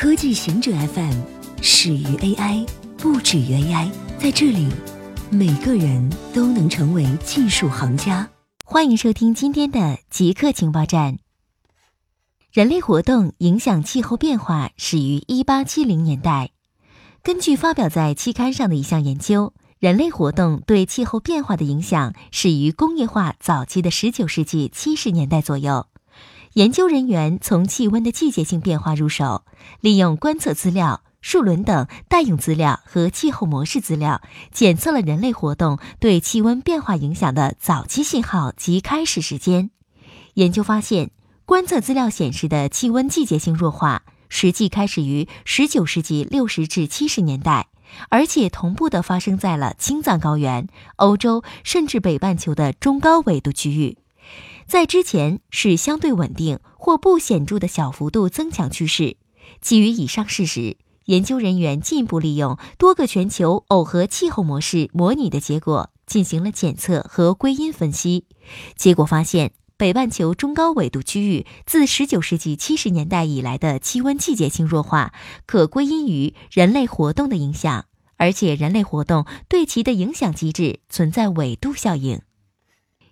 科技行者 FM 始于 AI，不止于 AI。在这里，每个人都能成为技术行家。欢迎收听今天的极客情报站。人类活动影响气候变化始于1870年代。根据发表在期刊上的一项研究，人类活动对气候变化的影响始于工业化早期的19世纪70年代左右。研究人员从气温的季节性变化入手，利用观测资料、数轮等代用资料和气候模式资料，检测了人类活动对气温变化影响的早期信号及开始时间。研究发现，观测资料显示的气温季节性弱化，实际开始于19世纪60至70年代，而且同步的发生在了青藏高原、欧洲甚至北半球的中高纬度区域。在之前是相对稳定或不显著的小幅度增强趋势。基于以上事实，研究人员进一步利用多个全球耦合气候模式模拟的结果，进行了检测和归因分析。结果发现，北半球中高纬度区域自19世纪70年代以来的气温季节性弱化，可归因于人类活动的影响，而且人类活动对其的影响机制存在纬度效应。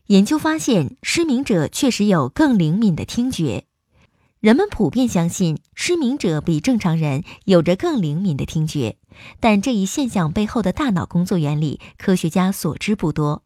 研究发现，失明者确实有更灵敏的听觉。人们普遍相信失明者比正常人有着更灵敏的听觉，但这一现象背后的大脑工作原理，科学家所知不多。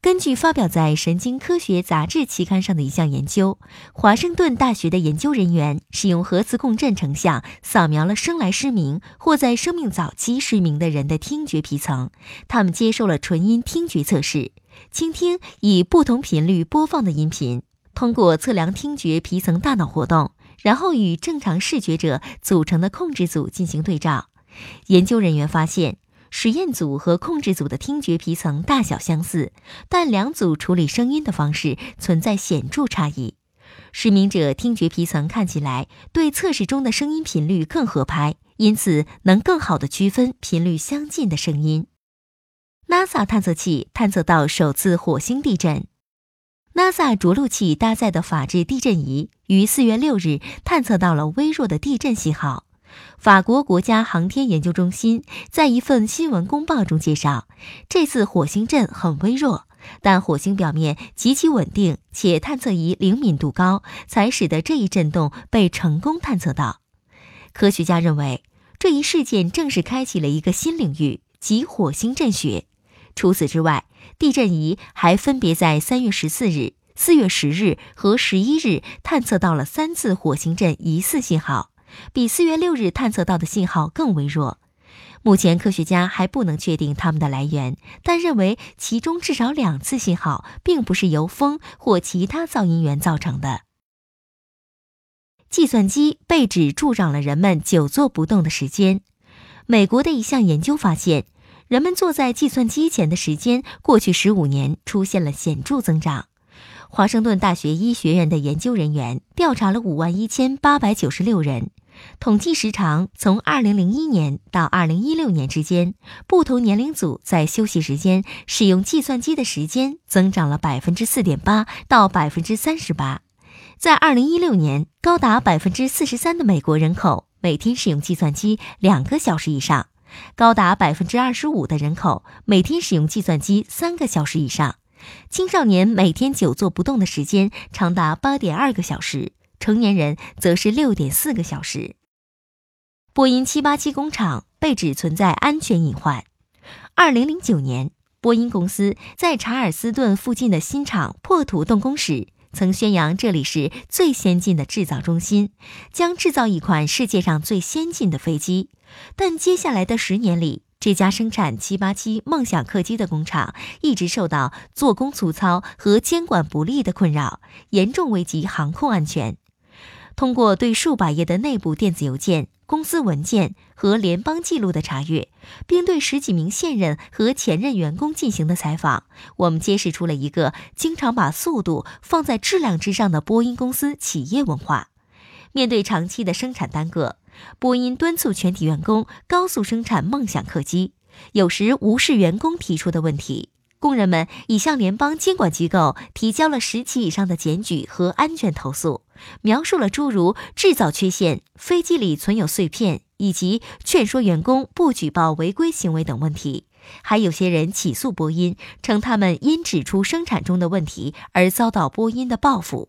根据发表在《神经科学杂志》期刊上的一项研究，华盛顿大学的研究人员使用核磁共振成像扫描了生来失明或在生命早期失明的人的听觉皮层，他们接受了纯音听觉测试。倾听以不同频率播放的音频，通过测量听觉皮层大脑活动，然后与正常视觉者组成的控制组进行对照。研究人员发现，实验组和控制组的听觉皮层大小相似，但两组处理声音的方式存在显著差异。失明者听觉皮层看起来对测试中的声音频率更合拍，因此能更好地区分频率相近的声音。NASA 探测器探测到首次火星地震。NASA 着陆器搭载的法制地震仪于四月六日探测到了微弱的地震信号。法国国家航天研究中心在一份新闻公报中介绍，这次火星震很微弱，但火星表面极其稳定，且探测仪灵敏度高，才使得这一震动被成功探测到。科学家认为，这一事件正式开启了一个新领域，即火星震学。除此之外，地震仪还分别在三月十四日、四月十日和十一日探测到了三次火星震疑似信号，比四月六日探测到的信号更微弱。目前，科学家还不能确定它们的来源，但认为其中至少两次信号并不是由风或其他噪音源造成的。计算机被指助长了人们久坐不动的时间。美国的一项研究发现。人们坐在计算机前的时间，过去十五年出现了显著增长。华盛顿大学医学院的研究人员调查了五万一千八百九十六人，统计时长从二零零一年到二零一六年之间，不同年龄组在休息时间使用计算机的时间增长了百分之四点八到百分之三十八。在二零一六年，高达百分之四十三的美国人口每天使用计算机两个小时以上。高达百分之二十五的人口每天使用计算机三个小时以上，青少年每天久坐不动的时间长达八点二个小时，成年人则是六点四个小时。波音七八七工厂被指存在安全隐患。二零零九年，波音公司在查尔斯顿附近的新厂破土动工时。曾宣扬这里是最先进的制造中心，将制造一款世界上最先进的飞机。但接下来的十年里，这家生产787梦想客机的工厂一直受到做工粗糙和监管不力的困扰，严重危及航空安全。通过对数百页的内部电子邮件。公司文件和联邦记录的查阅，并对十几名现任和前任员工进行的采访，我们揭示出了一个经常把速度放在质量之上的波音公司企业文化。面对长期的生产耽搁，波音敦促全体员工高速生产梦想客机，有时无视员工提出的问题。工人们已向联邦监管机构提交了十起以上的检举和安全投诉，描述了诸如制造缺陷、飞机里存有碎片以及劝说员工不举报违规行为等问题。还有些人起诉波音，称他们因指出生产中的问题而遭到波音的报复。